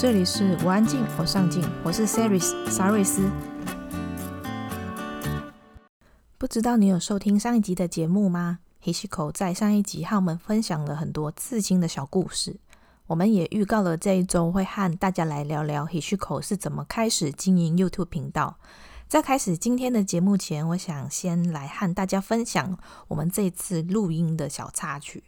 这里是我安静，我上进，我是 Saris 沙瑞斯。不知道你有收听上一集的节目吗？Hishiko 在上一集和我们分享了很多刺青的小故事，我们也预告了这一周会和大家来聊聊 Hishiko 是怎么开始经营 YouTube 频道。在开始今天的节目前，我想先来和大家分享我们这次录音的小插曲。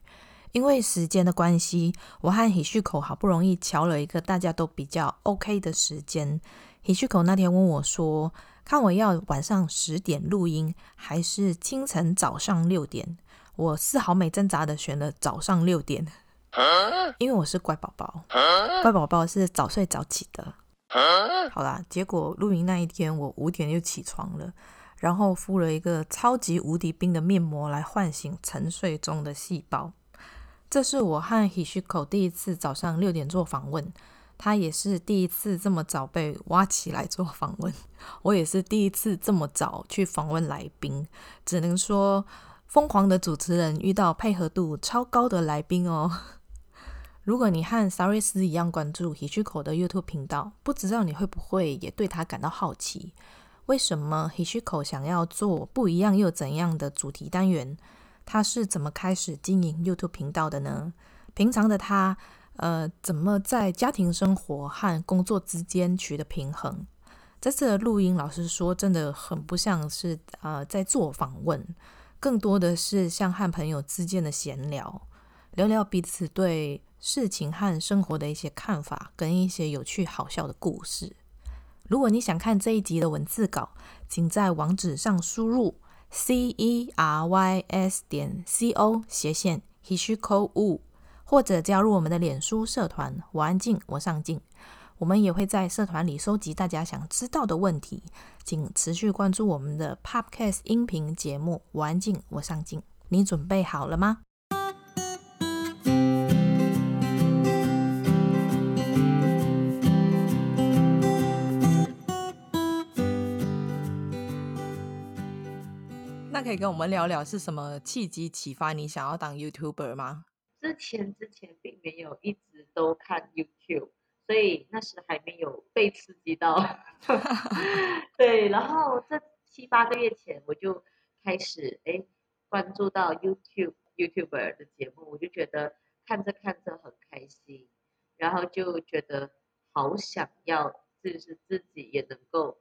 因为时间的关系，我和 Hishiko 好不容易瞧了一个大家都比较 OK 的时间。Hishiko 那天问我说：“看我要晚上十点录音，还是清晨早上六点？”我丝毫没挣扎的选了早上六点，因为我是乖宝宝，乖宝宝是早睡早起的。好啦，结果录音那一天我五点就起床了，然后敷了一个超级无敌冰的面膜来唤醒沉睡中的细胞。这是我和 Hishiko 第一次早上六点做访问，他也是第一次这么早被挖起来做访问，我也是第一次这么早去访问来宾，只能说疯狂的主持人遇到配合度超高的来宾哦。如果你和萨瑞斯一样关注 Hishiko 的 YouTube 频道，不知道你会不会也对他感到好奇？为什么 Hishiko 想要做不一样又怎样的主题单元？他是怎么开始经营 YouTube 频道的呢？平常的他，呃，怎么在家庭生活和工作之间取得平衡？这次的录音，老实说，真的很不像是呃在做访问，更多的是像和朋友之间的闲聊，聊聊彼此对事情和生活的一些看法，跟一些有趣好笑的故事。如果你想看这一集的文字稿，请在网址上输入。C e r y s 点 c o 斜线 Hishiko Wu，或者加入我们的脸书社团“我安静，我上进”，我们也会在社团里收集大家想知道的问题。请持续关注我们的 Podcast 音频节目“我安静，我上进”。你准备好了吗？可以跟我们聊聊是什么契机启发你想要当 YouTuber 吗？之前之前并没有一直都看 YouTube，所以那时还没有被刺激到。对，然后这七八个月前我就开始哎关注到 YouTube YouTuber 的节目，我就觉得看着看着很开心，然后就觉得好想要，就是自己也能够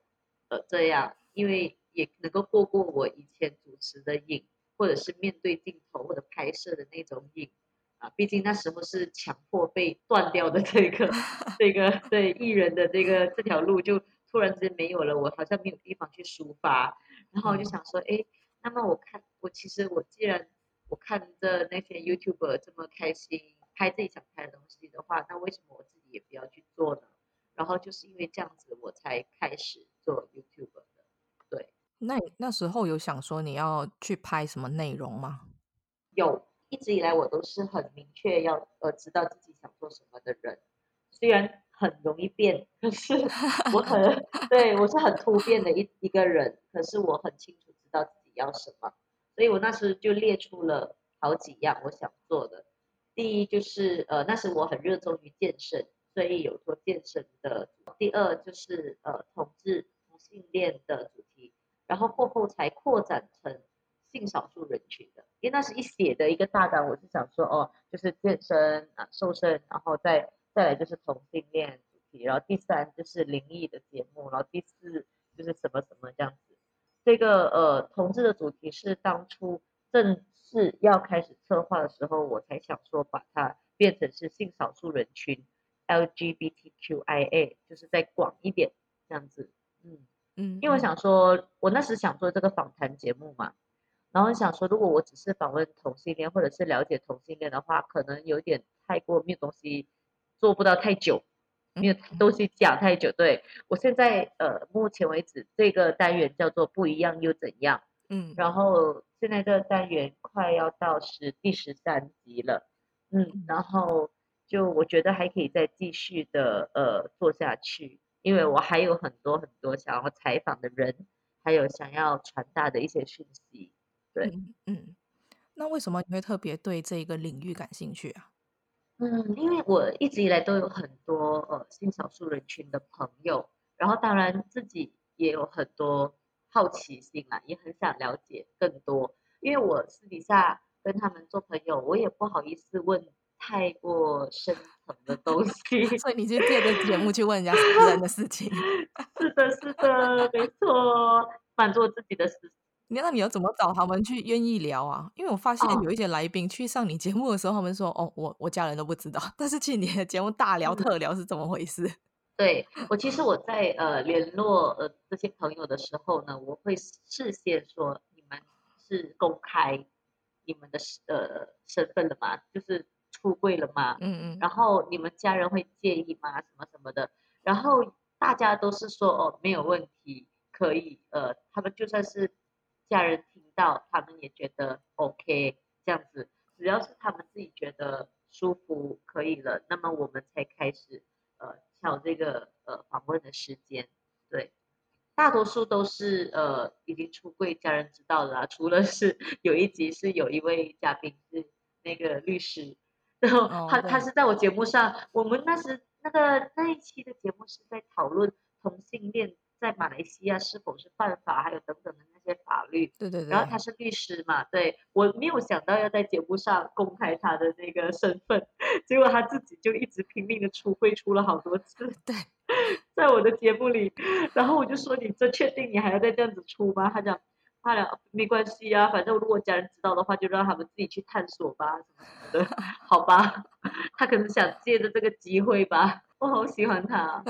呃这样，因为。也能够过过我以前主持的瘾，或者是面对镜头或者拍摄的那种瘾啊，毕竟那时候是强迫被断掉的这个 这个对艺人的这个这条路就突然之间没有了，我好像没有地方去抒发，然后我就想说，哎，那么我看我其实我既然我看着那些 YouTuber 这么开心拍自己想拍的东西的话，那为什么我自己也不要去做呢？然后就是因为这样子，我才开始。那你那时候有想说你要去拍什么内容吗？有，一直以来我都是很明确要呃知道自己想做什么的人，虽然很容易变，可是我很 对我是很突变的一一个人，可是我很清楚知道自己要什么，所以我那时就列出了好几样我想做的。第一就是呃那时我很热衷于健身，所以有做健身的。第二就是呃同志同性恋的主题。然后过后才扩展成性少数人群的，因为那是一写的一个大纲，我是想说哦，就是健身啊、瘦身，然后再再来就是同性恋主题，然后第三就是灵异的节目，然后第四就是什么什么这样子。这个呃同志的主题是当初正式要开始策划的时候，我才想说把它变成是性少数人群 LGBTQIA，就是再广一点这样子，嗯。嗯，因为我想说，我那时想做这个访谈节目嘛，然后想说，如果我只是访问同性恋或者是了解同性恋的话，可能有点太过没有东西做不到太久，没有东西讲太久。对，我现在呃，目前为止这个单元叫做不一样又怎样？嗯，然后现在这个单元快要到十第十三集了，嗯，然后就我觉得还可以再继续的呃做下去。因为我还有很多很多想要采访的人，还有想要传达的一些讯息，对，嗯，嗯，那为什么你会特别对这个领域感兴趣啊？嗯，因为我一直以来都有很多呃性少数人群的朋友，然后当然自己也有很多好奇心啊，也很想了解更多。因为我私底下跟他们做朋友，我也不好意思问太过深层的东 西，所以你就借着节目去问人家私人的事情。是的，是的，没错，满足自己的私。那你要怎么找他们去愿意聊啊？因为我发现有一些来宾去上你节目的时候，他们说：“哦，我我家人都不知道。”但是去你的节目大聊特聊是怎么回事？对，我其实我在呃联络呃这些朋友的时候呢，我会事先说你们是公开你们的呃身份了吗？就是出柜了吗？嗯嗯。然后你们家人会介意吗？什么什么的？然后大家都是说哦没有问题，可以呃他们就算是。家人听到，他们也觉得 OK，这样子，只要是他们自己觉得舒服可以了，那么我们才开始呃挑这个呃访问的时间。对，大多数都是呃已经出柜，家人知道了啊，除了是有一集是有一位嘉宾是那个律师，然后他、oh, 他是在我节目上，我们那时那个那一期的节目是在讨论同性恋。在马来西亚是否是犯法，还有等等的那些法律。对对对。然后他是律师嘛，对，我没有想到要在节目上公开他的那个身份，结果他自己就一直拼命的出柜，出了好多次。对，在我的节目里，然后我就说：“你这确定你还要再这样子出吗？”他讲：“他俩没关系啊，反正如果家人知道的话，就让他们自己去探索吧，什么什么的，好吧？” 他可能想借着这个机会吧。我好喜欢他，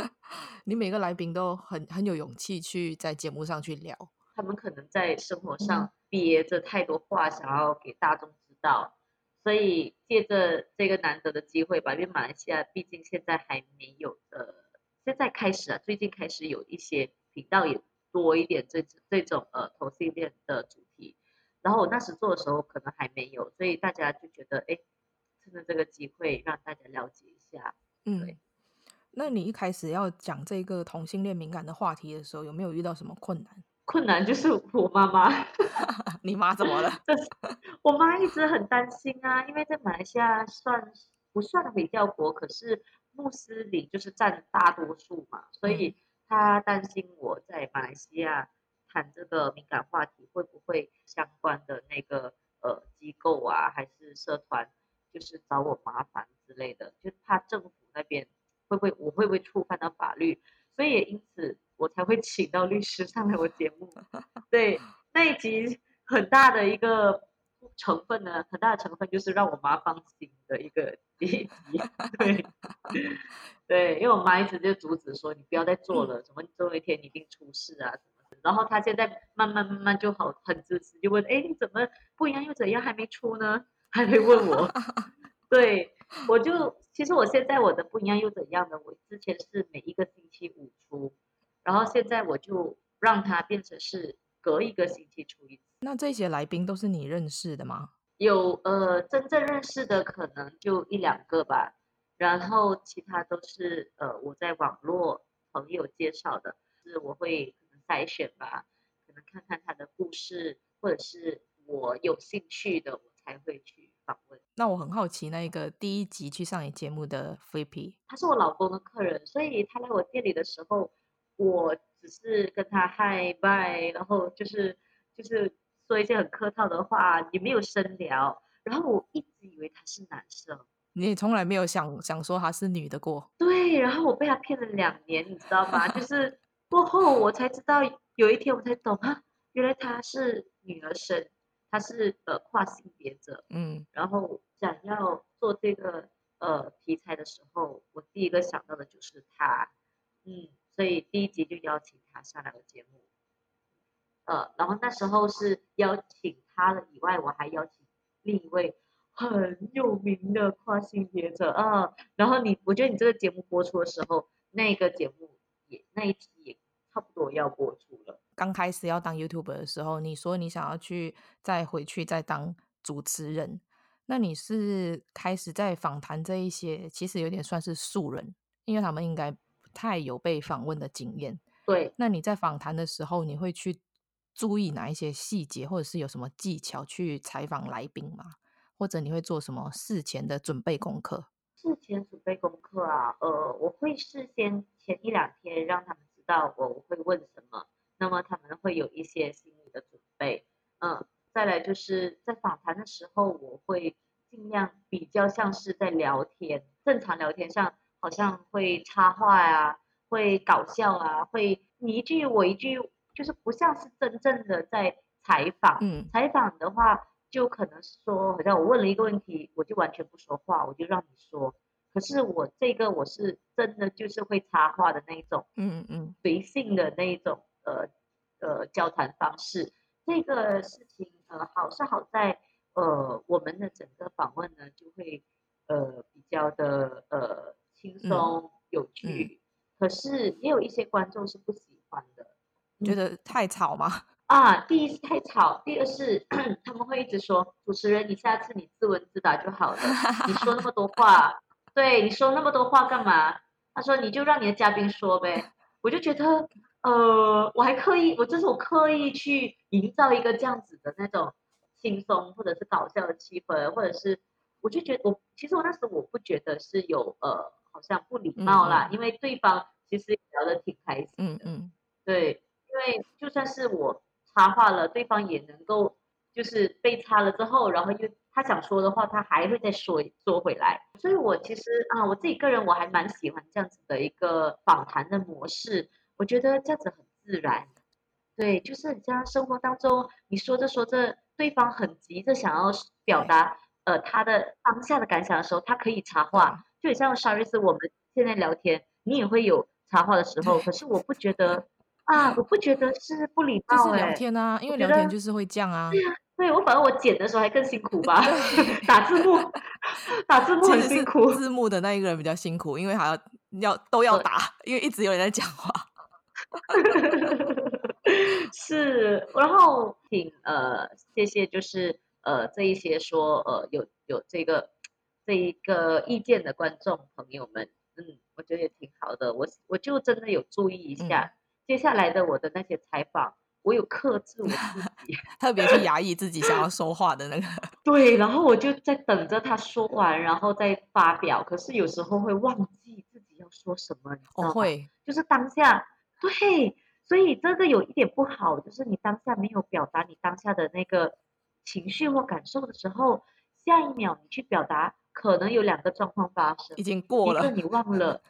你每个来宾都很很有勇气去在节目上去聊。他们可能在生活上憋着太多话，想要给大众知道，所以借着这个难得的机会吧。因为马来西亚毕竟现在还没有呃，现在开始啊，最近开始有一些频道也多一点这这种呃同性恋的主题。然后我那时做的时候可能还没有，所以大家就觉得哎，趁着这个机会让大家了解一下，嗯。对那你一开始要讲这个同性恋敏感的话题的时候，有没有遇到什么困难？困难就是我妈妈，你妈怎么了？我妈一直很担心啊，因为在马来西亚算不算回教国，可是穆斯林就是占大多数嘛，所以她担心我在马来西亚谈这个敏感话题，会不会相关的那个呃机构啊，还是社团，就是找我麻烦之类的，就怕政府那边。会不会我会不会触犯到法律？所以也因此我才会请到律师上来我节目。对，那一集很大的一个成分呢，很大的成分就是让我妈放心的一个第一集。对，对，因为我妈一直就阻止说，你不要再做了，什么总有一天你一定出事啊什么的。然后她现在慢慢慢慢就好，很支持，就问，哎，你怎么不一样又怎样还没出呢？还没问我。对，我就其实我现在我的不一样又怎样呢？我之前是每一个星期五出，然后现在我就让它变成是隔一个星期出一次。那这些来宾都是你认识的吗？有呃，真正认识的可能就一两个吧，然后其他都是呃我在网络朋友介绍的，是我会可能筛选吧，可能看看他的故事，或者是我有兴趣的，我才会去。那我很好奇，那个第一集去上你节目的 Flippy，他是我老公的客人，所以他来我店里的时候，我只是跟他嗨拜，然后就是就是说一些很客套的话，也没有深聊。然后我一直以为他是男生，你也从来没有想想说他是女的过。对，然后我被他骗了两年，你知道吗？就是过后我才知道，有一天我才懂啊，原来他是女儿身。他是呃跨性别者，嗯，然后想要做这个呃题材的时候，我第一个想到的就是他，嗯，所以第一集就邀请他上来我节目，呃，然后那时候是邀请他的以外，我还邀请另一位很有名的跨性别者。啊，然后你，我觉得你这个节目播出的时候，那个节目也那一集也差不多要播出了。刚开始要当 YouTuber 的时候，你说你想要去再回去再当主持人，那你是开始在访谈这一些，其实有点算是素人，因为他们应该不太有被访问的经验。对，那你在访谈的时候，你会去注意哪一些细节，或者是有什么技巧去采访来宾吗？或者你会做什么事前的准备功课？事前准备功课啊，呃，我会事先前一两天让他们知道我会问什么，那么他们会有一些心理的准备。嗯、呃，再来就是在访谈的时候，我会尽量比较像是在聊天，正常聊天上好像会插话啊，会搞笑啊，会你一句我一句，就是不像是真正的在采访。嗯，采访的话。就可能是说，好像我问了一个问题，我就完全不说话，我就让你说。可是我这个我是真的就是会插话的那一种，嗯嗯，随性的那一种，呃呃交谈方式。这个事情呃好是好在呃我们的整个访问呢就会呃比较的呃轻松、嗯、有趣、嗯。可是也有一些观众是不喜欢的，觉得太吵吗？啊，第一是太吵，第二是 他们会一直说主持人，你下次你自问自答就好了，你说那么多话，对，你说那么多话干嘛？他说你就让你的嘉宾说呗，我就觉得呃，我还刻意，我这是我刻意去营造一个这样子的那种轻松或者是搞笑的气氛，或者是我就觉得我其实我那时我不觉得是有呃好像不礼貌啦，因为对方其实聊得挺开心，嗯嗯，对，因为就算是我。插话了，对方也能够就是被插了之后，然后又他想说的话，他还会再说说回来。所以我其实啊，我自己个人我还蛮喜欢这样子的一个访谈的模式，我觉得这样子很自然。对，就是你像生活当中，你说着说着，对方很急着想要表达呃他的当下的感想的时候，他可以插话。就很像 s h a r i s 我们现在聊天，你也会有插话的时候，可是我不觉得。啊，我不觉得是不礼貌，就是聊天啊，因为聊天就是会这样啊。对啊，对我反正我剪的时候还更辛苦吧，打字幕，打字幕很辛苦。字幕的那一个人比较辛苦，因为还要要都要打，因为一直有人在讲话。是，然后挺呃，谢谢，就是呃这一些说呃有有这个这一个意见的观众朋友们，嗯，我觉得也挺好的，我我就真的有注意一下。嗯接下来的我的那些采访，我有克制我自 己，特别是压抑自己想要说话的那个。对，然后我就在等着他说完，然后再发表。可是有时候会忘记自己要说什么，你知道吗？会，就是当下，对，所以这个有一点不好，就是你当下没有表达你当下的那个情绪或感受的时候，下一秒你去表达，可能有两个状况发生，已经过了，一个你忘了，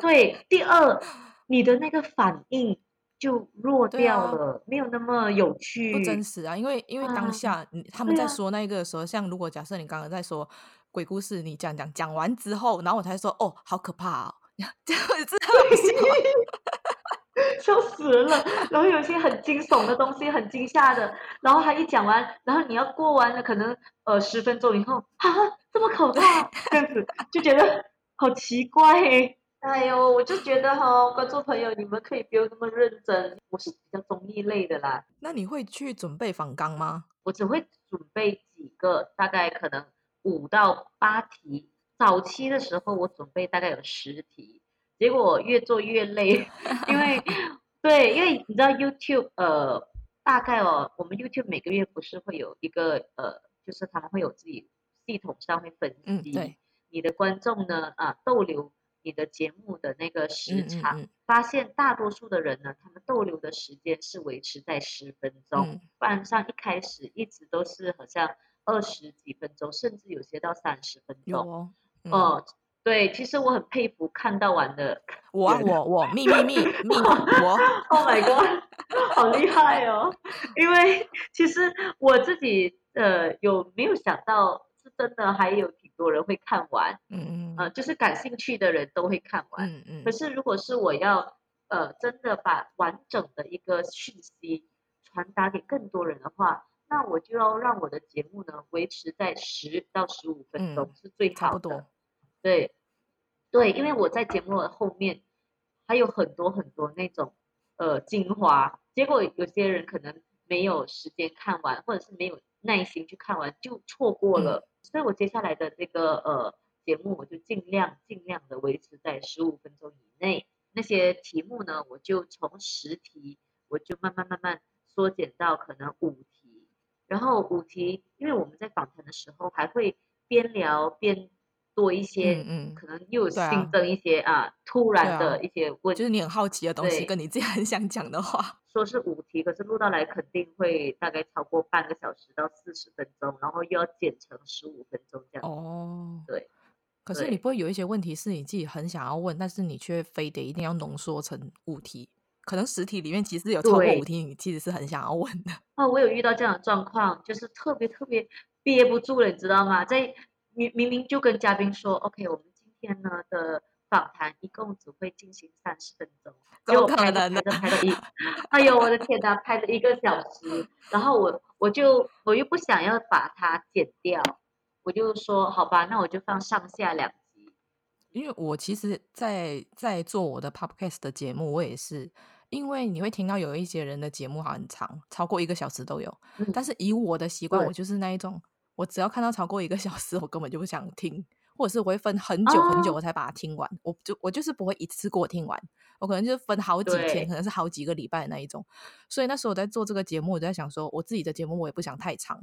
对，第二你的那个反应。就弱掉了，啊，没有那么有趣，不真实啊！因为因为当下，啊，他们在说那个的时候，啊，像如果假设你刚刚在说鬼故事，你讲讲讲完之后，然后我才说哦，好可怕哦，这样子 笑死人了。然后有些很惊悚的东西，很惊吓的，然后他一讲完，然后你要过完了，可能呃十分钟以后，啊，这么可怕，这样子就觉得好奇怪诶。哎呦，我就觉得哈、哦，观众朋友，你们可以不用那么认真。我是比较综艺类的啦。那你会去准备访纲吗？我只会准备几个，大概可能五到八题。早期的时候，我准备大概有十题，结果越做越累，因为对，因为你知道 YouTube，呃，大概哦，我们 YouTube 每个月不是会有一个呃，就是他们会有自己系统上会分析，你的观众呢啊逗留。你的节目的那个时长，嗯嗯嗯，发现大多数的人呢，他们逗留的时间是维持在十分钟，嗯，不然像一开始一直都是好像二十几分钟，甚至有些到三十分钟。哦，嗯呃，对，其实我很佩服看到完的 我我我秘密密密 我，Oh my god，好厉害哦！因为其实我自己呃有没有想到是真的还有挺。多人会看完，嗯嗯，呃，就是感兴趣的人都会看完，嗯嗯。可是如果是我要，呃，真的把完整的一个讯息传达给更多人的话，那我就要让我的节目呢维持在十到十五分钟是最好的。嗯，对，对，因为我在节目的后面还有很多很多那种呃精华，结果有些人可能没有时间看完，或者是没有耐心去看完，就错过了。所以我接下来的这个呃节目，我就尽量尽量的维持在十五分钟以内。那些题目呢，我就从十题，我就慢慢慢慢缩减到可能五题。然后五题，因为我们在访谈的时候还会边聊边多一些，嗯，嗯可能又有新增一些啊，啊，突然的一些问题，就是你很好奇的东西，跟你自己很想讲的话。说是五题，可是录到来肯定会大概超过半个小时到四十分钟，然后又要剪成十五分钟这样。哦，对。可是你不会有一些问题是你自己很想要问，但是你却非得一定要浓缩成五题？可能十题里面其实有超过五题，你其实是很想要问的。哦，我有遇到这样的状况，就是特别特别憋不住了，你知道吗？在明明明就跟嘉宾说，OK，我们今天呢的访谈一共只会进行三十分钟，怎么可能呢？拍拍了一，哎呦我的天哪，拍了一个小时，然后我我就我又不想要把它剪掉。我就说好吧，那我就放上下两集。因为我其实在，在在做我的 podcast 的节目，我也是，因为你会听到有一些人的节目好很长，超过一个小时都有。嗯、但是以我的习惯，我就是那一种，我只要看到超过一个小时，我根本就不想听，或者是我会分很久很久我才把它听完。哦、我就我就是不会一次过听完，我可能就是分好几天，可能是好几个礼拜的那一种。所以那时候我在做这个节目，我就在想说，我自己的节目我也不想太长。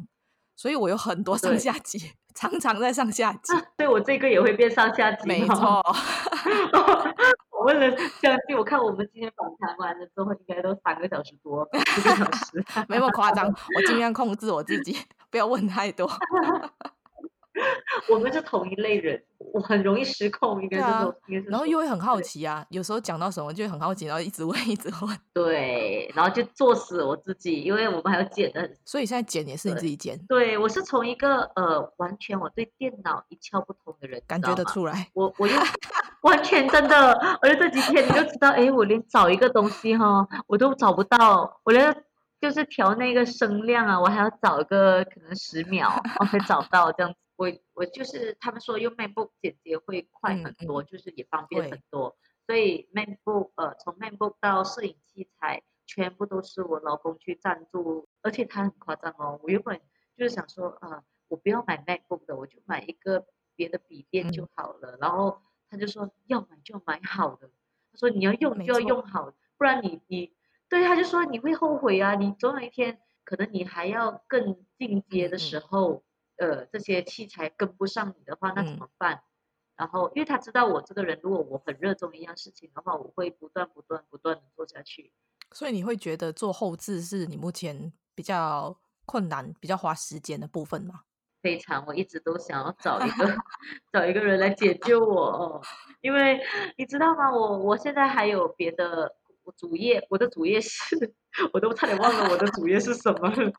所以我有很多上下集，常常在上下集。对，我这个也会变上下集。没错。我问了相信，我看我们今天访谈完了之后，应该都三个小时多，四个小时，没那么夸张。我尽量控制我自己，不要问太多。我们是同一类人，我很容易失控，应该是说，啊、应该是。然后又会很好奇啊，有时候讲到什么就会很好奇，然后一直问，一直问。对，然后就作死我自己，因为我们还要剪的。所以现在剪也是你自己剪。对，对我是从一个呃完全我对电脑一窍不通的人，感觉得出来。我我又 完全真的，而且这几天你就知道，哎，我连找一个东西哈，我都找不到，我连就是调那个声量啊，我还要找一个可能十秒我才找到这样子。我我就是他们说用 MacBook 剪辑会快很多，嗯、就是也方便很多，所以 MacBook 呃从 MacBook 到摄影器材全部都是我老公去赞助，而且他很夸张哦，我原本就是想说啊、呃，我不要买 MacBook 的，我就买一个别的笔电就好了，嗯、然后他就说要买就买好的，他说你要用就要用好，不然你你对他就说你会后悔啊，你总有一天可能你还要更进阶的时候。嗯呃，这些器材跟不上你的话，那怎么办？嗯、然后，因为他知道我这个人，如果我很热衷一样事情的话，我会不断、不断、不断的做下去。所以你会觉得做后置是你目前比较困难、比较花时间的部分吗？非常，我一直都想要找一个 找一个人来解救我，因为你知道吗？我我现在还有别的我主业，我的主业是，我都差点忘了我的主业是什么了。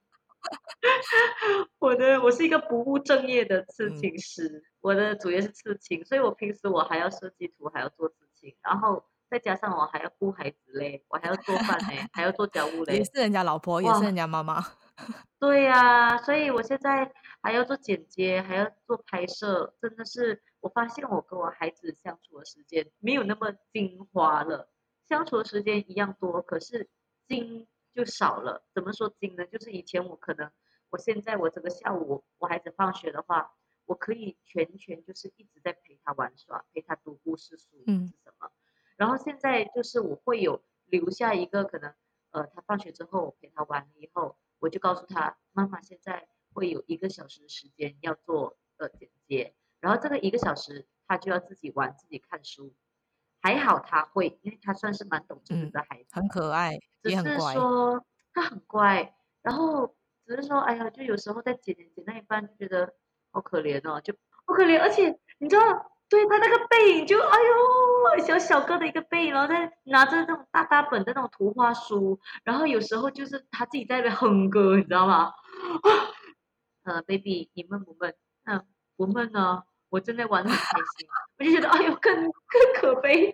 我的我是一个不务正业的刺青师，嗯、我的主业是刺青，所以我平时我还要设计图，还要做刺青，然后再加上我还要顾孩子嘞，我还要做饭嘞，还要做家务嘞，也是人家老婆，也是人家妈妈。对呀、啊，所以我现在还要做剪接，还要做拍摄，真的是我发现我跟我孩子相处的时间没有那么精华了，相处的时间一样多，可是精。就少了，怎么说精呢？就是以前我可能，我现在我整个下午我孩子放学的话，我可以全权就是一直在陪他玩耍，陪他读故事书，嗯，是什么？然后现在就是我会有留下一个可能，呃，他放学之后我陪他玩了以后，我就告诉他，妈妈现在会有一个小时的时间要做呃剪接，然后这个一个小时他就要自己玩自己看书。还好他会，因为他算是蛮懂事的孩子，嗯，很可爱。只是说他很乖，然后只是说，哎呀，就有时候在剪剪剪那一半，就觉得好可怜哦，就好可怜。而且你知道，对他那个背影，就哎呦，小小个的一个背影，然后在拿着那种大大本的那种图画书，然后有时候就是他自己在那边哼歌，你知道吗？呃，baby，你闷不闷？嗯，不闷呢。我真的玩得很开心，我就觉得哎呦更更可悲，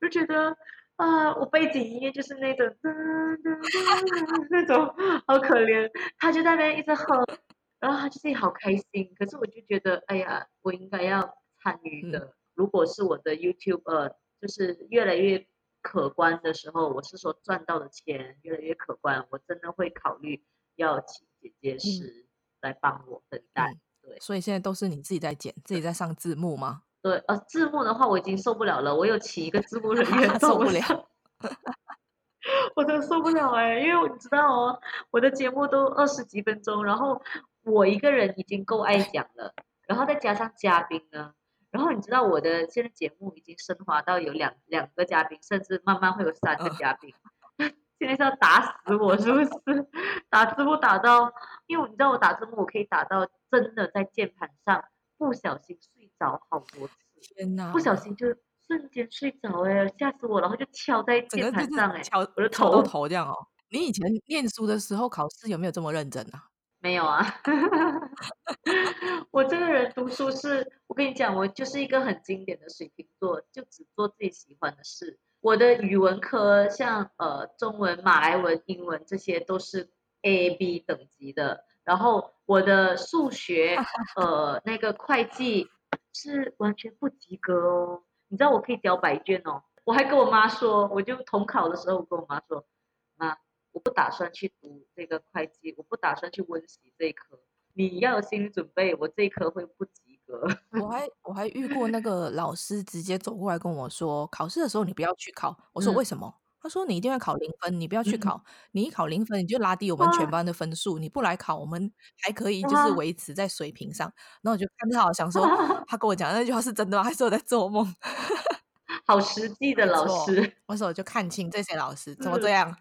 我就觉得啊、呃，我背景音乐就是那种噔噔噔那种好可怜，他就在那边一直哼，然后他就自己好开心，可是我就觉得哎呀，我应该要参与的。嗯、如果是我的 YouTube 呃，就是越来越可观的时候，我是说赚到的钱越来越可观，我真的会考虑要请姐姐师来帮我分担。所以现在都是你自己在剪，自己在上字幕吗？对，呃，字幕的话我已经受不了了，我有请一个字幕人 员受不了，我真的受不了哎、欸，因为你知道哦，我的节目都二十几分钟，然后我一个人已经够爱 讲了，然后再加上嘉宾呢，然后你知道我的现在节目已经升华到有两两个嘉宾，甚至慢慢会有三个嘉宾。嗯、现在是要打死我是不是？打字幕打到，因为你知道我打字幕，我可以打到真的在键盘上不小心睡着好多次。天哪！不小心就瞬间睡着哎，吓死我！然后就敲在键盘上哎，敲我的头头这样哦。你以前念书的时候考试有没有这么认真啊？没有啊，我这个人读书是，我跟你讲，我就是一个很经典的水瓶座，就只做自己喜欢的事。我的语文科，像呃中文、马来文、英文这些都是 A、B 等级的，然后我的数学，呃那个会计是完全不及格哦。你知道我可以交白卷哦，我还跟我妈说，我就统考的时候我跟我妈说，妈。我不打算去读这个会计，我不打算去温习这一科。你要有心理准备，我这一科会不及格。我还我还遇过那个老师直接走过来跟我说，考试的时候你不要去考。我说为什么？嗯、他说你一定要考零分，你不要去考。嗯、你一考零分，你就拉低我们全班的分数。啊、你不来考，我们还可以就是维持在水平上。然后我就看他好想说，他跟我讲那句话是真的吗？还是我在做梦？好实际的老师。我说我就看清这些老师怎么这样。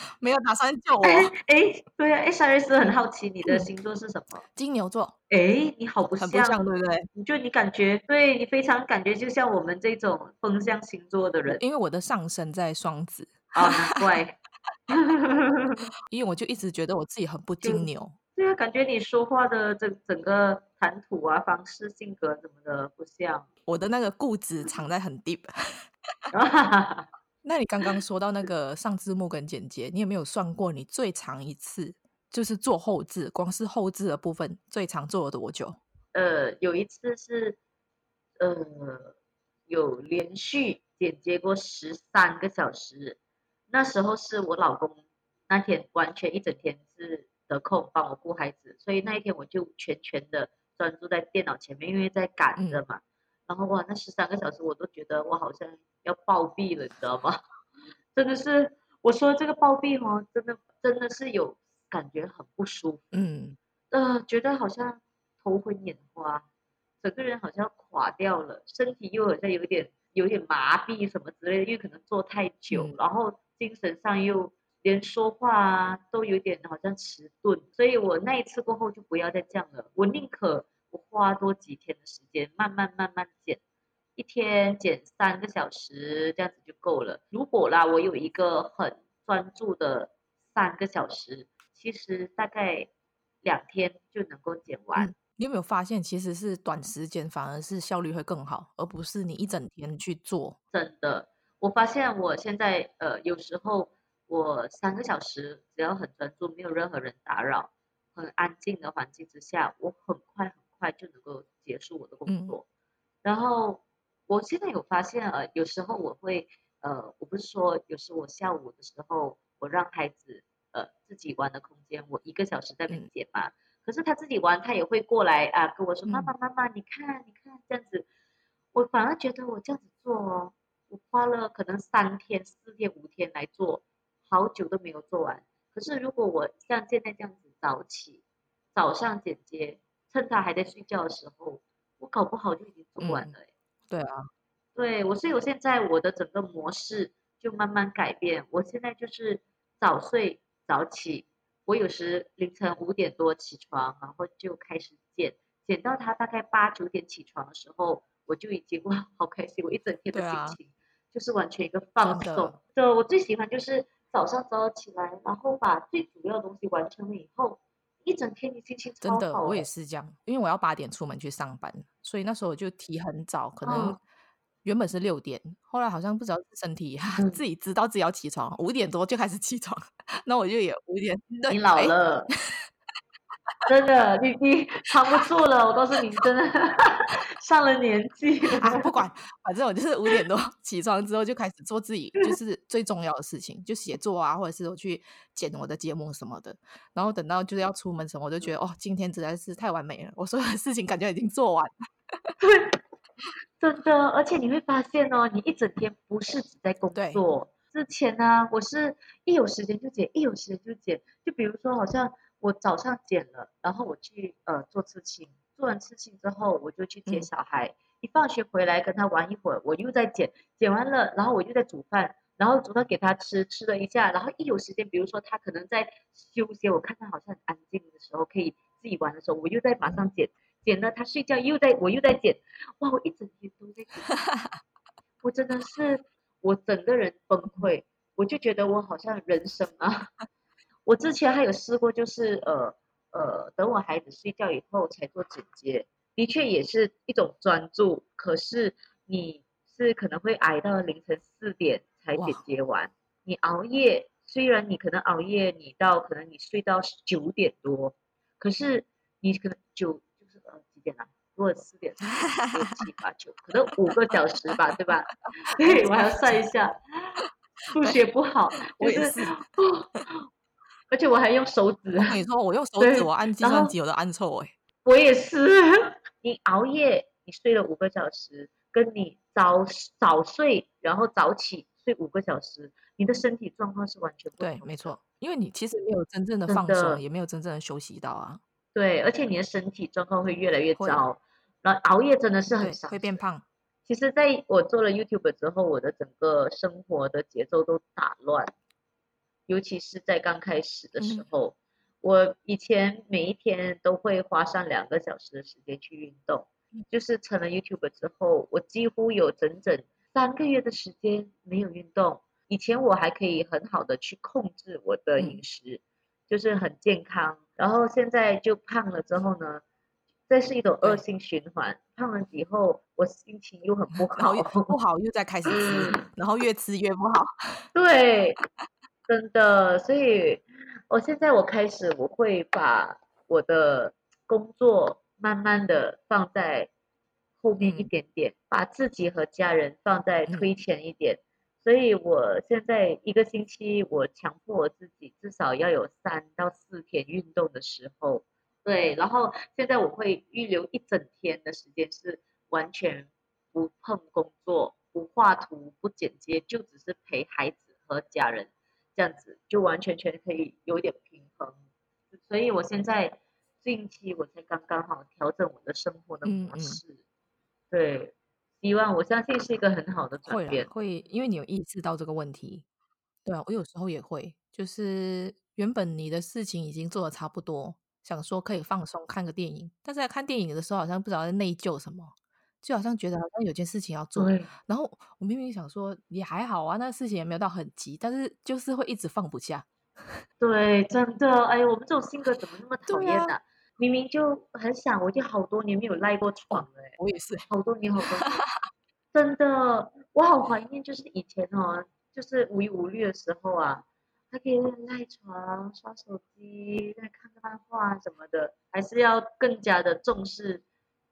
嗯没有打算救我。哎，对啊，哎，莎瑞斯很好奇你的星座是什么？金牛座。哎，你好不像，很不像，对不对？你就你感觉，对你非常感觉就像我们这种风象星座的人。因为我的上升在双子。啊，难怪。因为我就一直觉得我自己很不金牛。对啊，感觉你说话的整整个谈吐啊、方式、性格什么的不像。我的那个固执藏在很 deep。那你刚刚说到那个上字幕跟剪接，你有没有算过你最长一次就是做后置，光是后置的部分最长做了多久？呃，有一次是呃有连续剪接过十三个小时，那时候是我老公那天完全一整天是得空帮我顾孩子，所以那一天我就全权的专注在电脑前面，因为在赶着嘛。嗯然后哇，那十三个小时我都觉得我好像要暴毙了，你知道吗？真的是，我说这个暴毙哦，真的真的是有感觉很不舒服，嗯，呃，觉得好像头昏眼花，整个人好像垮掉了，身体又好像有点有点麻痹什么之类的，因为可能坐太久，嗯、然后精神上又连说话啊都有点好像迟钝，所以我那一次过后就不要再这样了，我宁可。我花多几天的时间，慢慢慢慢减，一天减三个小时，这样子就够了。如果啦，我有一个很专注的三个小时，其实大概两天就能够减完。嗯，你有没有发现，其实是短时间反而是效率会更好，而不是你一整天去做。真的，我发现我现在呃，有时候我三个小时只要很专注，没有任何人打扰，很安静的环境之下，我很快很。快就能够结束我的工作，嗯、然后我现在有发现，呃，有时候我会，呃，我不是说，有时我下午的时候，我让孩子，呃，自己玩的空间，我一个小时在那边剪嘛，嗯、可是他自己玩，他也会过来啊，跟我说，妈妈妈妈，你看你看。这样子，我反而觉得我这样子做哦，我花了可能三天、四天、五天来做，好久都没有做完。可是如果我像现在这样子早起，早上剪接。趁他还在睡觉的时候，我搞不好就已经做完了。嗯、对啊，对我，所以我现在我的整个模式就慢慢改变。我现在就是早睡早起，我有时凌晨五点多起床，然后就开始剪，剪到他大概八九点起床的时候，我就已经哇，好开心！我一整天的心情就是完全一个放松。对，我最喜欢就是早上早起来，然后把最主要的东西完成了以后。一整天你心情超好。真的，我也是这样，因为我要八点出门去上班，所以那时候我就提很早，可能原本是六点，哦、后来好像不知道身体、嗯、自己知道自己要起床，五点多就开始起床，那我就也五点。你老了。欸 真的，你你扛不住了，我告诉你，真的上了年纪 啊，不管，反正我就是五点多 起床之后就开始做自己就是最重要的事情，就写作啊，或者是我去剪我的节目什么的。然后等到就是要出门什么，我就觉得哦，今天实在是太完美了，我所有的事情感觉已经做完了。对，真的，而且你会发现哦，你一整天不是只在工作。之前呢、啊，我是一有时间就剪，一有时间就剪，就比如说好像。我早上剪了，然后我去呃做刺青，做完事情之后，我就去接小孩，一放学回来跟他玩一会儿，我又在剪，剪完了，然后我又在煮饭，然后煮饭给他吃，吃了一下，然后一有时间，比如说他可能在休息，我看他好像很安静的时候，可以自己玩的时候，我又在马上剪，剪了他睡觉又在，我又在剪，哇，我一整天都在剪，我真的是我整个人崩溃，我就觉得我好像人生啊，我之前还有试过，就是呃呃，等我孩子睡觉以后才做剪接。的确也是一种专注，可是你是可能会挨到凌晨四点才剪接完。你熬夜，虽然你可能熬夜，你到可能你睡到九点多，可是你可能九就是呃几点了？如果四点六七八九，可能五个小时吧，对吧？对，我还要算一下，数学不好，我也是，而且我还用手指。你说我用手指，我按计算机我都按错哎。我也是。你熬夜，你睡了五个小时，跟你早早睡，然后早起睡五个小时，你的身体状况是完全不。对，没错，因为你其实没有真正的放松，也没有真正的休息到啊。对，而且你的身体状况会越来越糟，然后熬夜真的是很伤，会变胖。其实，在我做了 YouTube 之后，我的整个生活的节奏都打乱，尤其是在刚开始的时候。嗯我以前每一天都会花上两个小时的时间去运动，就是成了 YouTuber 之后，我几乎有整整三个月的时间没有运动。以前我还可以很好的去控制我的饮食，就是很健康。然后现在就胖了之后呢，这是一种恶性循环。胖了以后，我心情又很不好，不好又再开始吃，然后越吃越不好。对，真的，所以。我现在我开始我会把我的工作慢慢的放在后面一点点，嗯、把自己和家人放在推前一点，嗯、所以我现在一个星期我强迫我自己至少要有三到四天运动的时候，对，然后现在我会预留一整天的时间是完全不碰工作、不画图、不剪接，就只是陪孩子和家人。这样子就完全全可以有点平衡，所以我现在近期我才刚刚好调整我的生活的模式，嗯。嗯、对，希望我相信是一个很好的转变，会，会因为你有意识到这个问题，对啊，我有时候也会，就是原本你的事情已经做的差不多，想说可以放松看个电影，但是在看电影的时候好像不知道在内疚什么。就好像觉得好像有件事情要做，然后我明明想说也还好啊，那个事情也没有到很急，但是就是会一直放不下。对，真的，哎，我们这种性格怎么那么讨厌呢？啊、明明就很想，我就好多年没有赖过床了，哎，我也是，好多年好多年，真的，我好怀念，就是以前哦，就是无忧无虑的时候啊，还可以赖床、刷手机、再看个漫画什么的，还是要更加的重视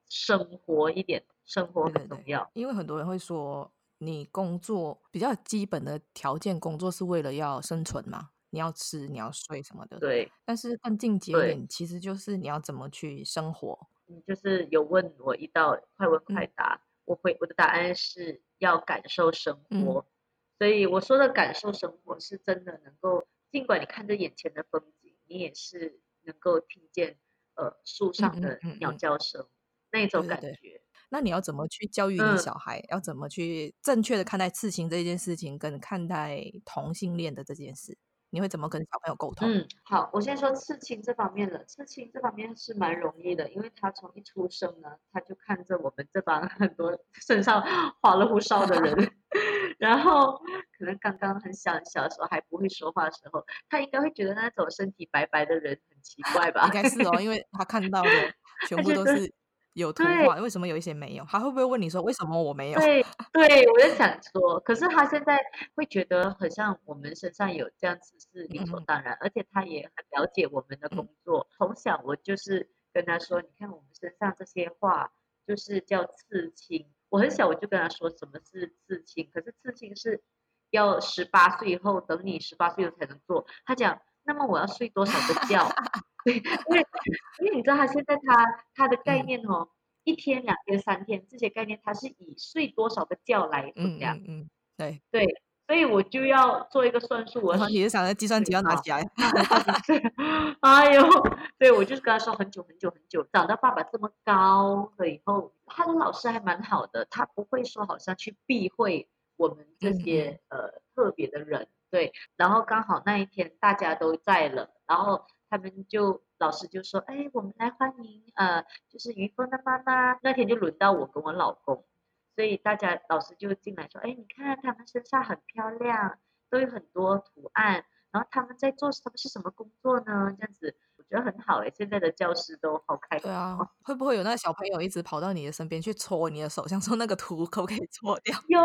生活一点。生活很重要，因为很多人会说，你工作比较基本的条件，工作是为了要生存嘛，你要吃，你要睡什么的。对。但是更进阶一点，其实就是你要怎么去生活。你就是有问我一道快问快答，嗯、我回我的答案是要感受生活。嗯、所以我说的感受生活，是真的能够，尽管你看着眼前的风景，你也是能够听见呃树上的鸟叫声，那种感觉。对对对那你要怎么去教育你小孩？嗯、要怎么去正确的看待刺青这件事情，跟看待同性恋的这件事？你会怎么跟小朋友沟通？嗯，好，我先说刺青这方面了。刺青这方面是蛮容易的，因为他从一出生呢，他就看着我们这帮很多身上花里胡哨的人 然后可能刚刚很小很小的时候还不会说话的时候，他应该会觉得那种身体白白的人很奇怪吧？应该是哦，因为他看到的全部都是。有图画，为什么有一些没有？他会不会问你说为什么我没有？对，对我就想 说，可是他现在会觉得很像我们身上有这样子是理所当然，嗯、而且他也很了解我们的工作。从、嗯、小我就是跟他说，你看我们身上这些画就是叫刺青。我很小我就跟他说什么是刺青，可是刺青是要十八岁以后，等你十八岁后才能做。他讲，那么我要睡多少个觉？对，因为因为你知道他现在他他的概念哦，嗯、一天两天三天这些概念，他是以睡多少个觉来衡量。嗯，嗯，嗯，对对，所以我就要做一个算术。我你是想着计算机要拿起来？哎呦，对，我就是跟他说很久很久很久，长到爸爸这么高了以后，他的老师还蛮好的，他不会说好像去避讳我们这些、嗯、呃特别的人。对，然后刚好那一天大家都在了，然后他们就老师就说，哎，我们来欢迎呃，就是于峰的妈妈。那天就轮到我跟我老公。所以大家老师就进来说，哎，你看他们身上很漂亮，都有很多图案，然后他们在做他们？是什么工作呢？这样子我觉得很好哎，现在的教师都好开心。对啊，会不会有那个小朋友一直跑到你的身边去戳你的手，想说那个图可不可以搓掉？有，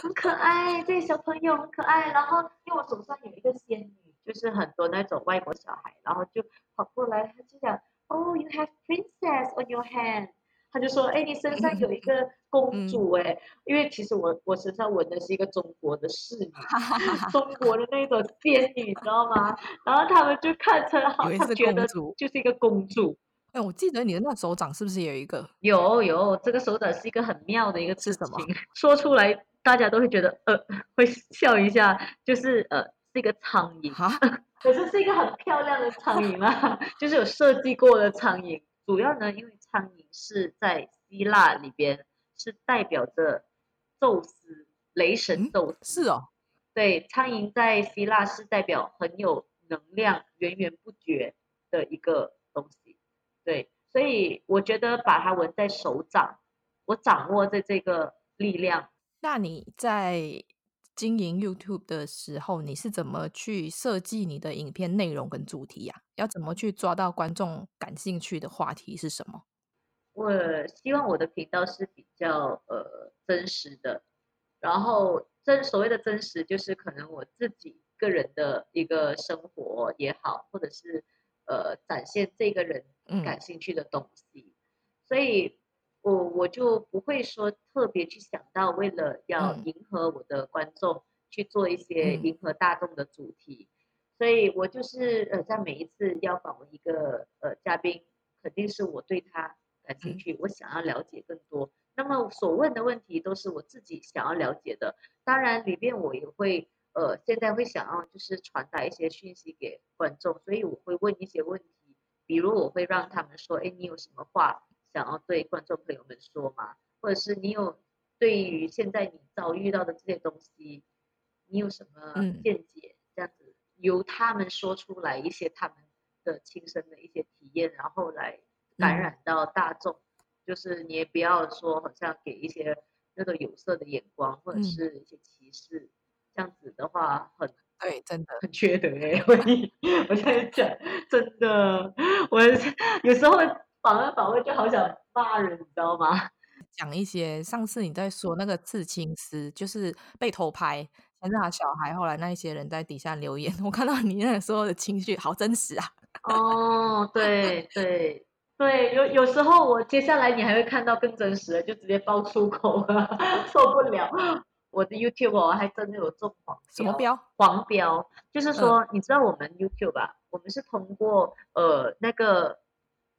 很可爱，这些小朋友很可爱。然后因为我手上有一个仙女，就是很多那种外国小孩，然后就跑过来，他就讲，Oh, you have princess on your hand。他就说：“哎，你身上有一个 公主哎、嗯，因为其实我我身上纹的是一个中国的侍女，中 国的那种仙女，你知道吗？然后他们就看成好，他觉得就是一个公主。哎，我记得你的那手掌是不是有一个？有有，这个手掌是一个很妙的一个是什么，说出来大家都会觉得呃会笑一下，就是呃是一个苍蝇，可是是一个很漂亮的苍蝇啊，就是有设计过的苍蝇，主要呢因为。”苍蝇是在希腊里边是代表着宙斯，雷神宙斯。嗯、是哦，对，苍蝇在希腊是代表很有能量、源源不绝的一个东西。对，所以我觉得把它纹在手掌，我掌握着这个力量。那你在经营 YouTube 的时候，你是怎么去设计你的影片内容跟主题呀、啊？要怎么去抓到观众感兴趣的话题是什么？我希望我的频道是比较呃真实的，然后真所谓的真实就是可能我自己个人的一个生活也好，或者是呃展现这个人感兴趣的东西，嗯、所以我我就不会说特别去想到为了要迎合我的观众、嗯、去做一些迎合大众的主题，嗯、所以我就是呃在每一次要访问一个呃嘉宾，肯定是我对他。感兴趣，我想要了解更多。那么所问的问题都是我自己想要了解的。当然里面我也会，呃，现在会想要就是传达一些讯息给观众，所以我会问一些问题，比如我会让他们说，哎，你有什么话想要对观众朋友们说吗？或者是你有对于现在你遭遇到的这些东西，你有什么见解？这样子由他们说出来一些他们的亲身的一些体验，然后来。感染到大众，就是你也不要说好像给一些那个有色的眼光，或者是一些歧视，嗯、这样子的话很对，真的很缺德哎、欸！我我现在讲真的，我有时候访问访问就好想骂人，你知道吗？讲一些上次你在说那个刺青师，就是被偷拍，但是他小孩后来那一些人在底下留言，我看到你那个时候的情绪好真实啊！哦，对对。对，有有时候我接下来你还会看到更真实的，就直接爆粗口了，受不了。我的 YouTube 我还真的有中黄标，什么标？黄标，就是说、嗯，你知道我们 YouTube 吧？我们是通过呃那个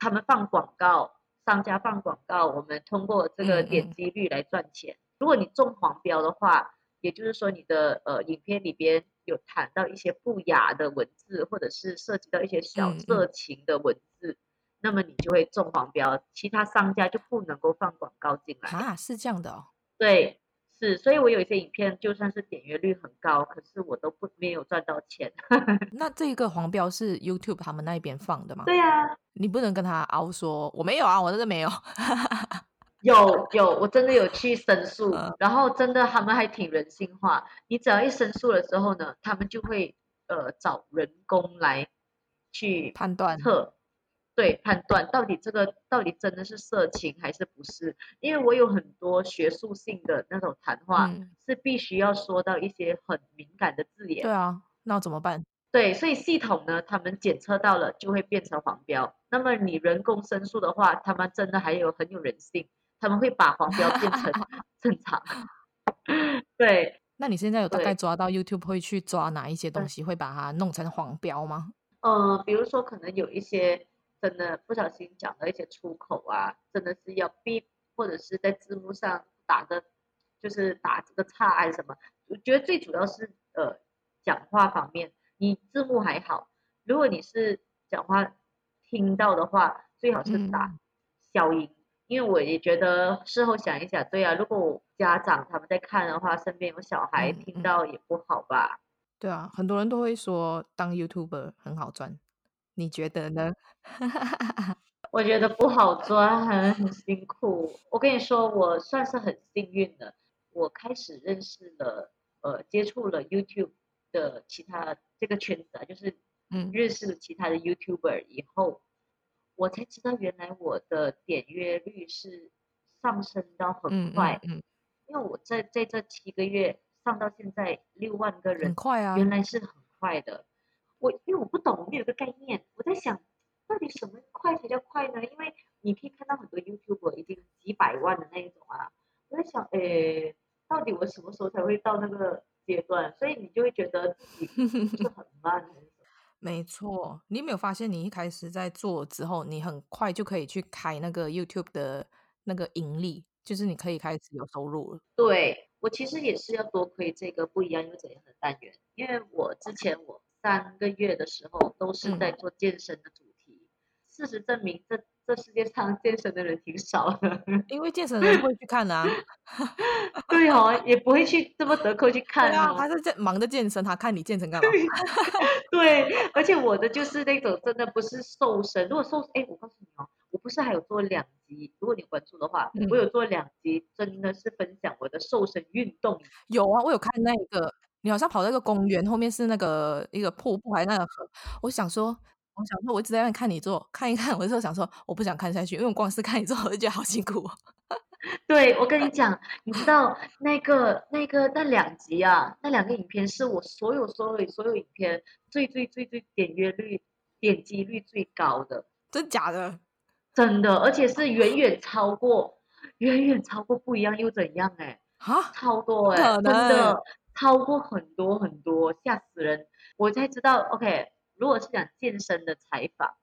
他们放广告，商家放广告，我们通过这个点击率来赚钱。嗯嗯。如果你中黄标的话，也就是说你的呃影片里边有谈到一些不雅的文字，或者是涉及到一些小色情的文字。那么你就会中黄标，其他商家就不能够放广告进来啊？是这样的哦。对，是，所以我有一些影片就算是点阅率很高，可是我都不没有赚到钱。那这个黄标是 YouTube 他们那边放的吗？对啊，你不能跟他凹说我没有啊，我真的没有。有有，我真的有去申诉，嗯，然后真的他们还挺人性化，你只要一申诉了之后呢，他们就会呃找人工来去判断测。对，判断到底这个到底真的是色情还是不是？因为我有很多学术性的那种谈话，嗯、是必须要说到一些很敏感的字眼。对啊，那怎么办？对，所以系统呢，他们检测到了就会变成黄标。那么你人工申诉的话，他们真的还有很有人性，他们会把黄标变成 正常。对，那你现在有大概抓到 YouTube 会去抓哪一些东西，会把它弄成黄标吗？嗯、呃，比如说可能有一些。真的不小心讲了一些出口啊，真的是要逼，或者是在字幕上打个，就是打这个叉还是什么，我觉得最主要是呃讲话方面，你字幕还好，如果你是讲话听到的话，最好是打消音。嗯因为我也觉得事后想一想，对啊，如果家长他们在看的话，身边有小孩听到也不好吧？嗯嗯、对啊，很多人都会说当 YouTuber 很好赚，你觉得呢？我觉得不好赚，很很辛苦。我跟你说，我算是很幸运的，我开始认识了呃，接触了 YouTube 的其他这个圈子啊，就是嗯，认识了其他的 YouTuber 以后。我才知道，原来我的点阅率是上升到很快，嗯，嗯，嗯，因为我在在这七个月上到现在六万个人，很快啊，原来是很快的。我因为我不懂，我没有个概念，我在想到底什么快才叫快呢？因为你可以看到很多 YouTuber 已经几百万的那一种啊，我在想，诶，到底我什么时候才会到那个阶段？所以你就会觉得自己是很慢。没错，你有没有发现，你一开始在做之后，你很快就可以去开那个 YouTube 的那个盈利，就是你可以开始有收入了。对，我其实也是要多亏这个不一样又怎样的单元，因为我之前我三个月的时候都是在做健身的主题，嗯、事实证明这这世界上健身的人挺少的，因为健身的人会去看啊，对哦，也不会去这么得空去看啊，他是在忙着健身，他看你健身干嘛？对，而且我的就是那种真的不是瘦身，如果瘦，哎，我告诉你哦，我不是还有做两集，如果你关注的话，嗯、我有做两集，真的是分享我的瘦身运动。有啊，我有看那个，你好像跑到一个公园，后面是那个一个瀑布还是那个河，我想说。我想说，我一直在那看你做，看一看，我就想说，我不想看下去，因为我光是看你做，我就觉得好辛苦。对，我跟你讲，你知道那个、那个、那两集啊，那两个影片是我所有、所有、所有影片最最最最点阅率、点击率最高的，真假的？真的，而且是远远超过，远远超过不一样又怎样？哎，啊，超多哎，真的超过很多很多，吓死人！我才知道，OK。如果是讲健身的采访，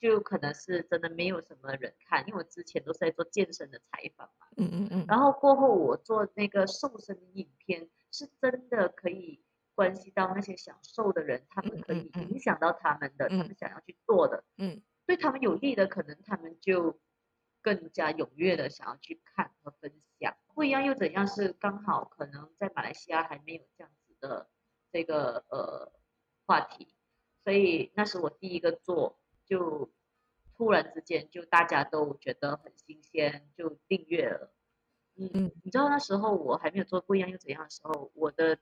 就可能是真的没有什么人看，因为我之前都是在做健身的采访嘛。嗯嗯嗯。然后过后我做那个瘦身的影片，是真的可以关系到那些想瘦的人，他们可以影响到他们的，嗯嗯嗯，他们想要去做的，嗯，对他们有利的，可能他们就更加踊跃的想要去看和分享。不一样又怎样？是刚好可能在马来西亚还没有这样子的这个呃话题。所以那是我第一个做，就突然之间就大家都觉得很新鲜，就订阅了。嗯，你知道那时候我还没有做不一样又怎样的时候，我的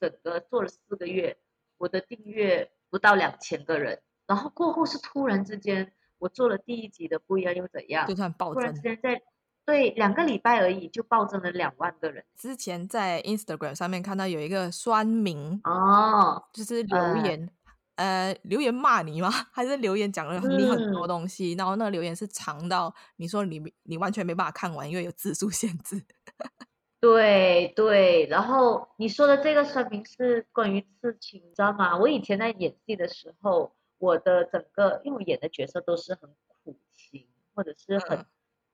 整个做了四个月，我的订阅不到两千个人。然后过后是突然之间，我做了第一集的不一样又怎样，就算暴增。突然之间在对两个礼拜而已就暴增了两万个人。之前在 Instagram 上面看到有一个酸民哦，就是留言。呃呃，留言骂你吗？还是留言讲了你很多东西？嗯、然后那个留言是长到你说你你完全没办法看完，因为有字数限制。对对，然后你说的这个说明是关于刺青，你知道吗？我以前在演戏的时候，我的整个因为我演的角色都是很苦情或者是很、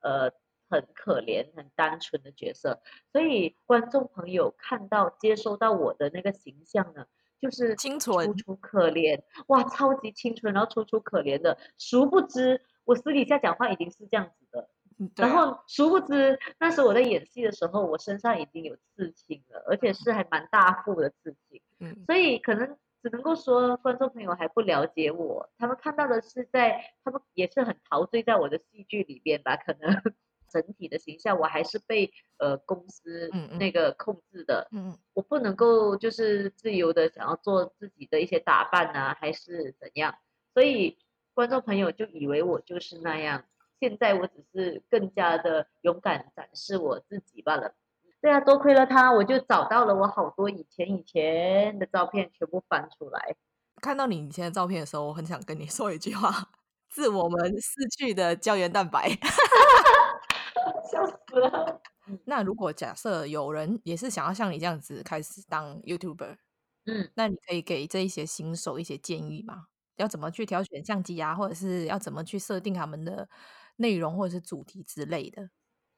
嗯、呃很可怜、很单纯的角色，所以观众朋友看到接收到我的那个形象呢。就是清纯、楚楚可怜，哇，超级清纯，然后楚楚可怜的。殊不知，我私底下讲话已经是这样子的。啊、然后，殊不知，那时候我在演戏的时候，我身上已经有刺青了，而且是还蛮大副的刺青。嗯，所以可能只能够说，观众朋友还不了解我，他们看到的是在，他们也是很陶醉在我的戏剧里边吧，可能。整体的形象我还是被呃公司那个控制的，嗯，嗯，我不能够就是自由的想要做自己的一些打扮啊，还是怎样，所以观众朋友就以为我就是那样。现在我只是更加的勇敢展示我自己罢了。对啊，多亏了他，我就找到了我好多以前以前的照片，全部翻出来。看到你以前的照片的时候，我很想跟你说一句话：致我们逝去的胶原蛋白。那如果假设有人也是想要像你这样子开始当 YouTuber，嗯，那你可以给这一些新手一些建议吗？要怎么去挑选相机啊，或者是要怎么去设定他们的内容或者是主题之类的？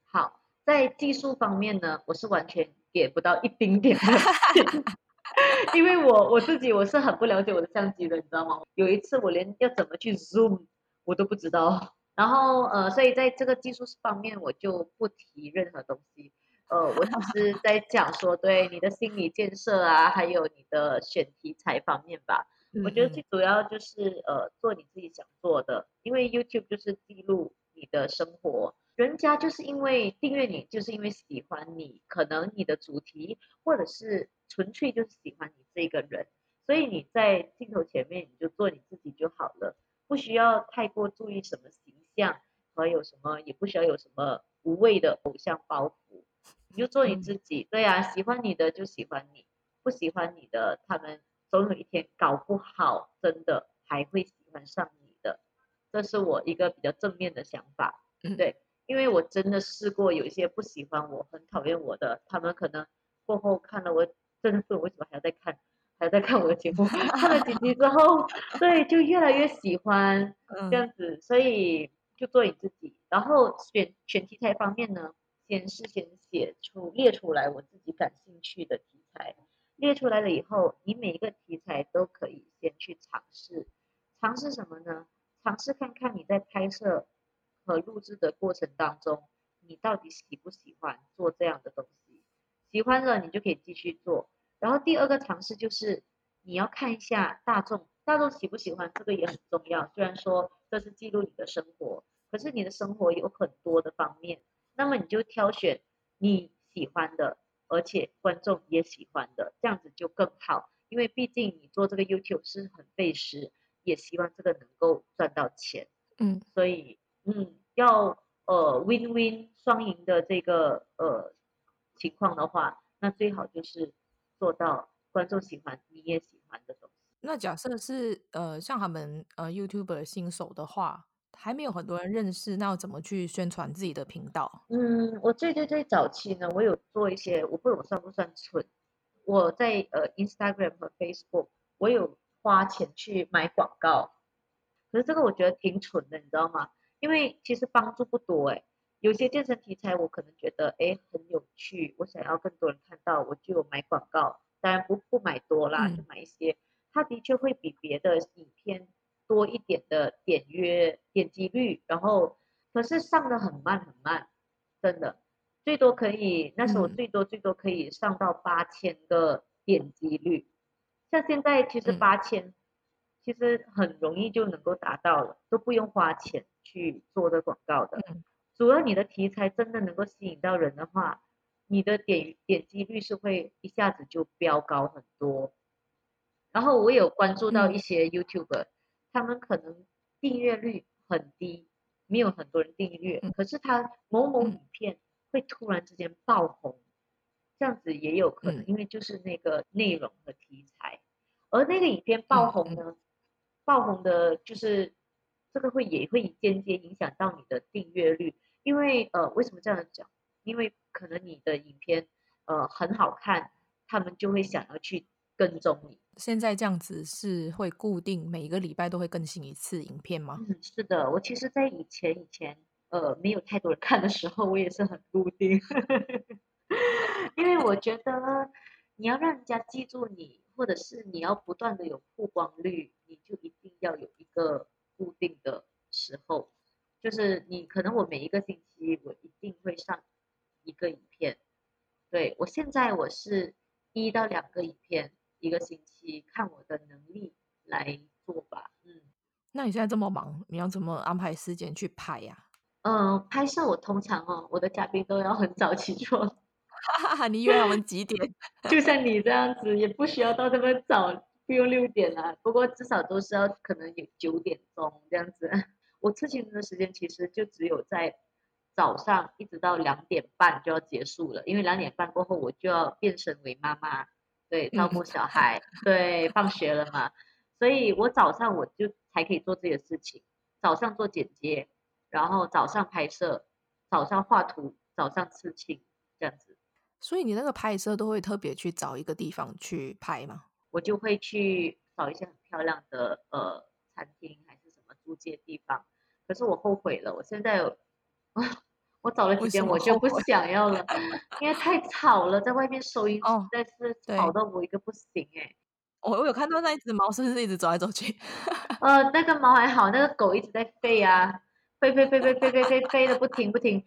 好，在技术方面呢，我是完全给不到一丁点的 因为我我自己我是很不了解我的相机的，你知道吗？有一次我连要怎么去 zoom 我都不知道，然后呃，所以在这个技术方面我就不提任何东西，呃，我只是在讲说对你的心理建设啊，还有你的选题材方面吧。我觉得最主要就是呃做你自己想做的，因为 YouTube 就是记录你的生活。人家就是因为订阅你，就是因为喜欢你，可能你的主题，或者是纯粹就是喜欢你这个人，所以你在镜头前面你就做你自己就好了，不需要太过注意什么形象和有什么，也不需要有什么无谓的偶像包袱，你就做你自己。对啊，喜欢你的就喜欢你，不喜欢你的，他们总有一天搞不好真的还会喜欢上你的，这是我一个比较正面的想法，对。因为我真的试过，有一些不喜欢我、很讨厌我的，他们可能过后看了我，真的是为什么还要再看，还要再看我的节目？看了几集之后，对，就越来越喜欢这样子，所以就做你自己。然后选选题材方面呢，先事先写出列出来我自己感兴趣的题材，列出来了以后，你每一个题材都可以先去尝试，尝试什么呢？尝试看看你在拍摄。和录制的过程当中，你到底喜不喜欢做这样的东西？喜欢了，你就可以继续做。然后第二个尝试就是，你要看一下大众，大众喜不喜欢，这个也很重要。虽然说这是记录你的生活，可是你的生活有很多的方面，那么你就挑选你喜欢的，而且观众也喜欢的，这样子就更好。因为毕竟你做这个 YouTube 是很费时，也希望这个能够赚到钱。嗯，所以。嗯，要呃 win win 双赢的这个呃情况的话，那最好就是做到观众喜欢，你也喜欢的东西。那假设是呃像他们呃 YouTuber 新手的话，还没有很多人认识，那要怎么去宣传自己的频道？嗯，我最最最早期呢，我有做一些，我不知道我算不算蠢，我在呃 Instagram 和 Facebook，我有花钱去买广告，可是这个我觉得挺蠢的，你知道吗？因为其实帮助不多哎，有些健身题材我可能觉得哎很有趣，我想要更多人看到，我就有买广告，当然不不买多啦，就买一些，它的确会比别的影片多一点的点约点击率，然后可是上的很慢很慢，真的，最多可以那时候最多最多可以上到八千个点击率，像现在其实八千其实很容易就能够达到了，都不用花钱。去做的广告的，主要你的题材真的能够吸引到人的话，你的点点击率是会一下子就飙高很多。然后我有关注到一些 YouTuber，他们可能订阅率很低，没有很多人订阅，可是他某某影片会突然之间爆红，这样子也有可能，因为就是那个内容和题材，而那个影片爆红呢，爆红的就是。这个会也会间接影响到你的订阅率，因为呃，为什么这样讲？因为可能你的影片呃很好看，他们就会想要去跟踪你。现在这样子是会固定每一个礼拜都会更新一次影片吗？嗯，是的，我其实，在以前以前呃没有太多人看的时候，我也是很固定，因为我觉得你要让人家记住你，或者是你要不断的有曝光率，你就一定要有一个。固定的时候，就是你可能我每一个星期我一定会上一个影片，对，我现在我是一到两个影片一个星期，看我的能力来做吧。嗯，那你现在这么忙，你要怎么安排时间去拍呀？嗯、呃，拍摄我通常哦，我的嘉宾都要很早起床。哈哈哈，你约我们几点？就像你这样子，也不需要到这么早。不用六点啊，不过至少都是要可能有九点钟这样子。我刺青的时间其实就只有在早上一直到两点半就要结束了，因为两点半过后我就要变身为妈妈，对，照顾小孩，嗯、对，放学了嘛，所以我早上我就才可以做这些事情，早上做剪接，然后早上拍摄，早上画图，早上刺青这样子。所以你那个拍摄都会特别去找一个地方去拍吗？我就会去找一些很漂亮的呃餐厅还是什么租借地方，可是我后悔了，我现在我找了几天，我就不 想要了，因为太吵了，在外面收音实在是吵到我一个不行哎、欸。我我有看到那一只猫是不是一直走来走去？呃，那个猫还好，那个狗一直在吠啊，吠吠吠吠吠吠吠吠的不停不停，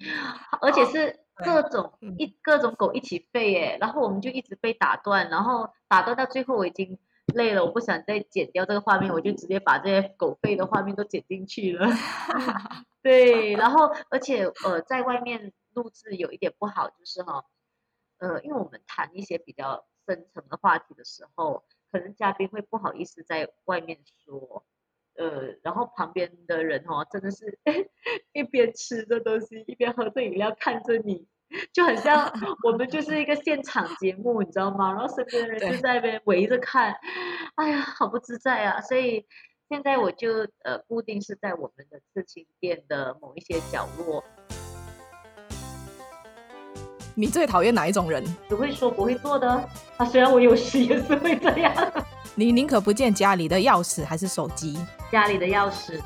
而且是各种一各种狗一起吠哎，然后我们就一直被打断，然后打断到最后我已经累了，我不想再剪掉这个画面，我就直接把这些狗吠的画面都剪进去了。对，然后而且呃，在外面录制有一点不好，就是哈，呃，因为我们谈一些比较深层的话题的时候。可能嘉宾会不好意思在外面说，呃，然后旁边的人哦，真的是 一边吃着东西，一边喝着饮料看着你，就很像 我们就是一个现场节目，你知道吗？然后身边的人就在那边围着看，哎呀，好不自在啊！所以现在我就呃固定是在我们的刺青店的某一些角落。你最讨厌哪一种人？只会说不会做的啊！虽然我有时也是会这样。你宁可不见家里的钥匙还是手机？家里的钥匙。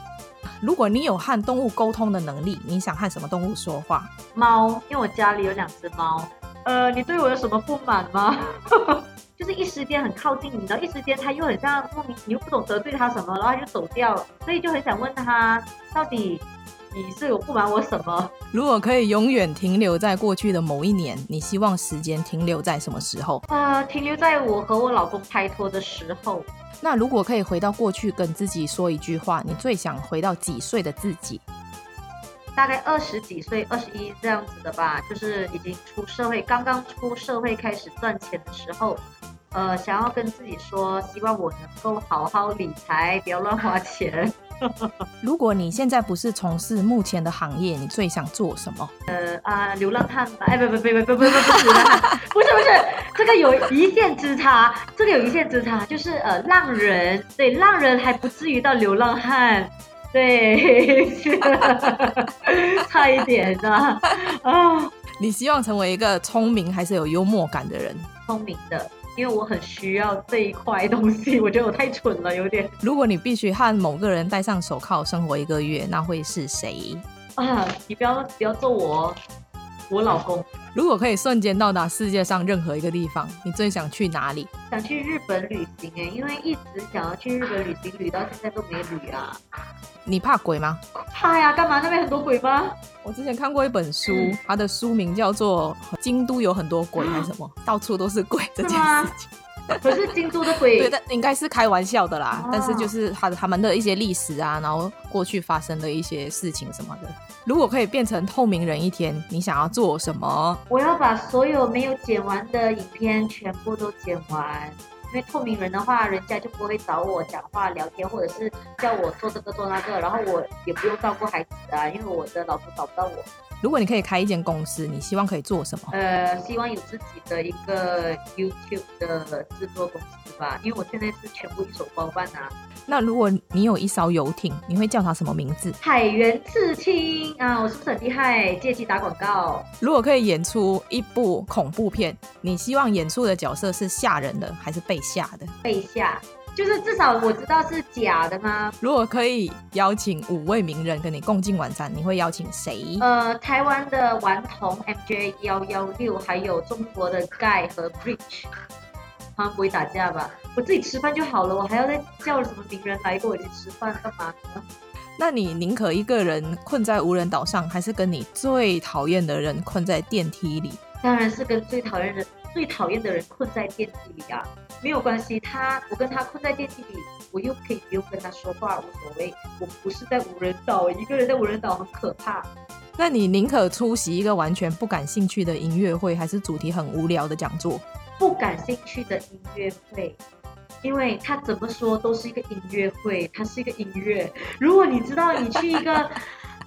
如果你有和动物沟通的能力，你想和什么动物说话？猫，因为我家里有两只猫。呃，你对我有什么不满吗？就是一时间很靠近你，然后一时间他又很像莫名，你又不懂得罪他什么，然后他就走掉，所以就很想问他到底。你是有不满我什么？如果可以永远停留在过去的某一年，你希望时间停留在什么时候？啊、呃，停留在我和我老公拍拖的时候。那如果可以回到过去跟自己说一句话，你最想回到几岁的自己？大概二十几岁，二十一这样子的吧，就是已经出社会，刚刚出社会开始赚钱的时候，呃，想要跟自己说，希望我能够好好理财，不要乱花钱。如果你现在不是从事目前的行业，你最想做什么？呃啊，流浪汉吧？哎，不不不不不不不不，不是不是，这个有一线之差，这个有一线之差，就是呃，浪人，对，浪人还不至于到流浪汉，对，差一点的啊。你希望成为一个聪明还是有幽默感的人？聪明的。因为我很需要这一块东西，我觉得我太蠢了，有点。如果你必须和某个人戴上手铐生活一个月，那会是谁？啊，你不要不要揍我，我老公。如果可以瞬间到达世界上任何一个地方，你最想去哪里？想去日本旅行哎，因为一直想要去日本旅行，旅到现在都没旅啊。你怕鬼吗？怕呀，干嘛？那边很多鬼吗？我之前看过一本书，嗯、它的书名叫做《京都有很多鬼》还是什么，啊、到处都是鬼这件事情。可是京都的鬼，对，但应该是开玩笑的啦。哦、但是就是他他们的一些历史啊，然后过去发生的一些事情什么的。如果可以变成透明人一天，你想要做什么？我要把所有没有剪完的影片全部都剪完。因为透明人的话，人家就不会找我讲话聊天，或者是叫我做这个做那个，然后我也不用照顾孩子啊，因为我的老婆找不到我。如果你可以开一间公司，你希望可以做什么？呃，希望有自己的一个 YouTube 的制作公司吧，因为我现在是全部一手包办啊。那如果你有一艘游艇，你会叫它什么名字？海原刺青啊！我是不是很厉害？借机打广告。如果可以演出一部恐怖片，你希望演出的角色是吓人的还是被吓的？被吓，就是至少我知道是假的吗？如果可以邀请五位名人跟你共进晚餐，你会邀请谁？呃，台湾的顽童 MJ 幺幺六，还有中国的 Guy 和 Bridge。他们不会打架吧？我自己吃饭就好了，我还要再叫什么名人来跟我一起吃饭干嘛呢？那你宁可一个人困在无人岛上，还是跟你最讨厌的人困在电梯里？当然是跟最讨厌的最讨厌的人困在电梯里啊！没有关系，他我跟他困在电梯里，我又可以不用跟他说话，无所谓。我不是在无人岛，一个人在无人岛很可怕。那你宁可出席一个完全不感兴趣的音乐会，还是主题很无聊的讲座？不感兴趣的音乐会，因为他怎么说都是一个音乐会，它是一个音乐。如果你知道你去一个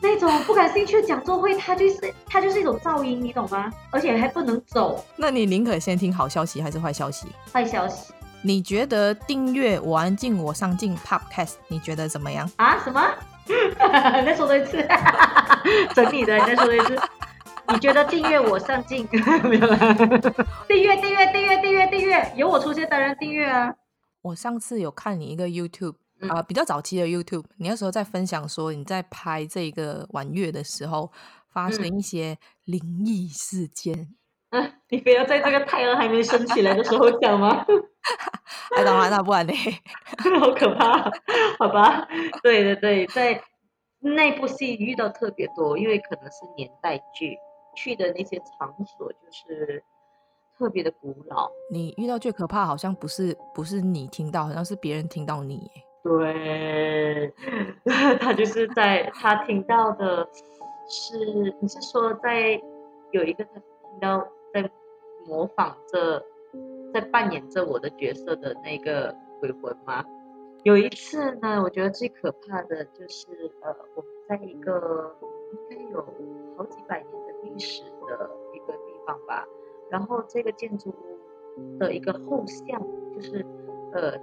那种不感兴趣的讲座会，它就是它就是一种噪音，你懂吗？而且还不能走。那你宁可先听好消息还是坏消息？坏消息。你觉得订阅我安静我上进 Podcast，你觉得怎么样？啊？什么？再说多一次。整理的，你再说多一次。你觉得订阅我上镜 没有啦？订阅订阅订阅订阅订阅，有我出现当然订阅啊！我上次有看你一个 YouTube 啊、呃，比较早期的 YouTube，你那时候在分享说你在拍这个玩乐的时候发生一些灵异事件。嗯、啊，你非要在这个太阳还没升起来的时候讲吗？哎，当然，那不然呢？好可怕，好吧？对对对，在那部戏遇到特别多，因为可能是年代剧，去的那些场所就是特别的古老。你遇到最可怕，好像不是不是你听到，好像是别人听到你。对，他就是在他听到的是，你是说在有一个他听到在模仿着。在扮演着我的角色的那个鬼魂吗？有一次呢，我觉得最可怕的就是，呃，我们在一个应该有好几百年的历史的一个地方吧，然后这个建筑物的一个后巷，就是呃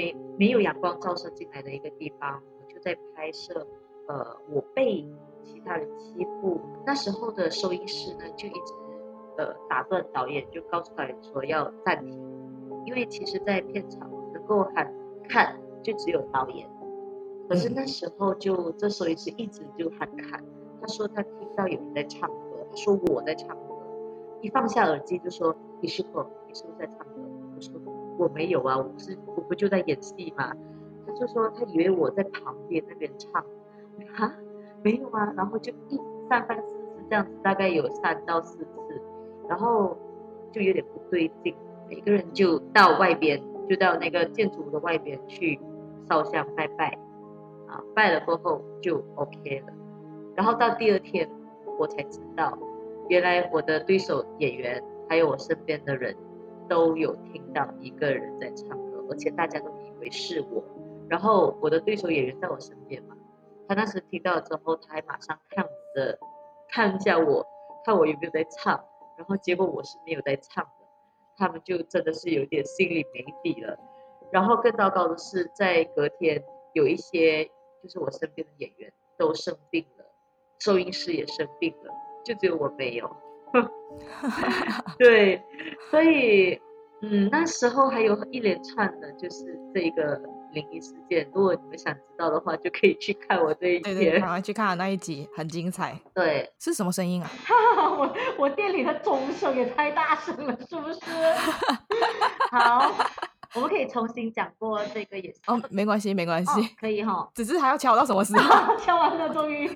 没没有阳光照射进来的一个地方，我就在拍摄，呃，我被其他人欺负，那时候的收音师呢就一直。呃，打断导演就告诉导演说要暂停，因为其实，在片场能够喊看就只有导演，可是那时候就这时候一直一直就喊看，他说他听到有人在唱歌，他说我在唱歌，一放下耳机就说你是否你是不是在唱歌？我没有啊，我不是我不就在演戏嘛？他就说他以为我在旁边那边唱，哈没有啊，然后就一三番四次这样子，大概有三到四次。然后就有点不对劲，每个人就到外边，就到那个建筑物的外边去烧香拜拜，啊，拜了过后就 OK 了。然后到第二天，我才知道，原来我的对手演员还有我身边的人都有听到一个人在唱歌，而且大家都以为是我。然后我的对手演员在我身边嘛，他当时听到之后，他还马上看我的，看一下我，看我有没有在唱。然后结果我是没有在唱的，他们就真的是有点心里没底了。然后更糟糕的是，在隔天有一些就是我身边的演员都生病了，收音师也生病了，就只有我没有。对，所以嗯，那时候还有一连串的，就是这个。灵异事件，如果你们想知道的话，就可以去看我这一集。对，赶快去看那一集，很精彩。对，是什么声音啊？我我店里的钟声也太大声了，是不是？好，我们可以重新讲过这个也是。哦，没关系，没关系，哦、可以哈。只是还要敲到什么时候？敲完了，终于。